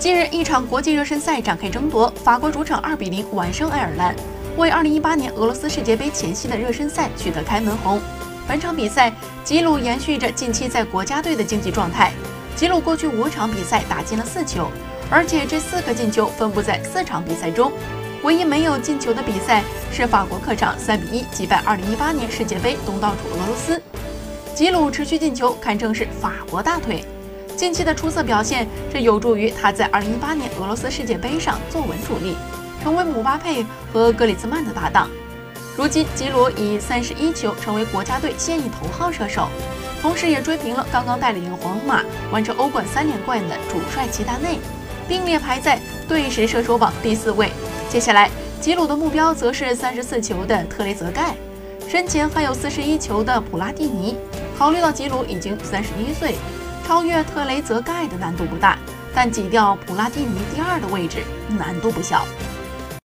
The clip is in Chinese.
近日，一场国际热身赛展开争夺，法国主场2比0完胜爱尔兰，为2018年俄罗斯世界杯前夕的热身赛取得开门红。本场比赛，吉鲁延续着近期在国家队的竞技状态。吉鲁过去五场比赛打进了四球，而且这四个进球分布在四场比赛中。唯一没有进球的比赛是法国客场3比1击败2018年世界杯东道主俄罗斯。吉鲁持续进球，堪称是法国大腿。近期的出色表现，这有助于他在2018年俄罗斯世界杯上坐稳主力，成为姆巴佩和格里兹曼的搭档。如今，吉鲁以31球成为国家队现役头号射手，同时也追平了刚刚带领皇马完成欧冠三连冠的主帅齐达内，并列排在队史射手榜第四位。接下来，吉鲁的目标则是34球的特雷泽盖，身前还有41球的普拉蒂尼。考虑到吉鲁已经31岁。超越特雷泽盖的难度不大，但挤掉普拉蒂尼第二的位置难度不小。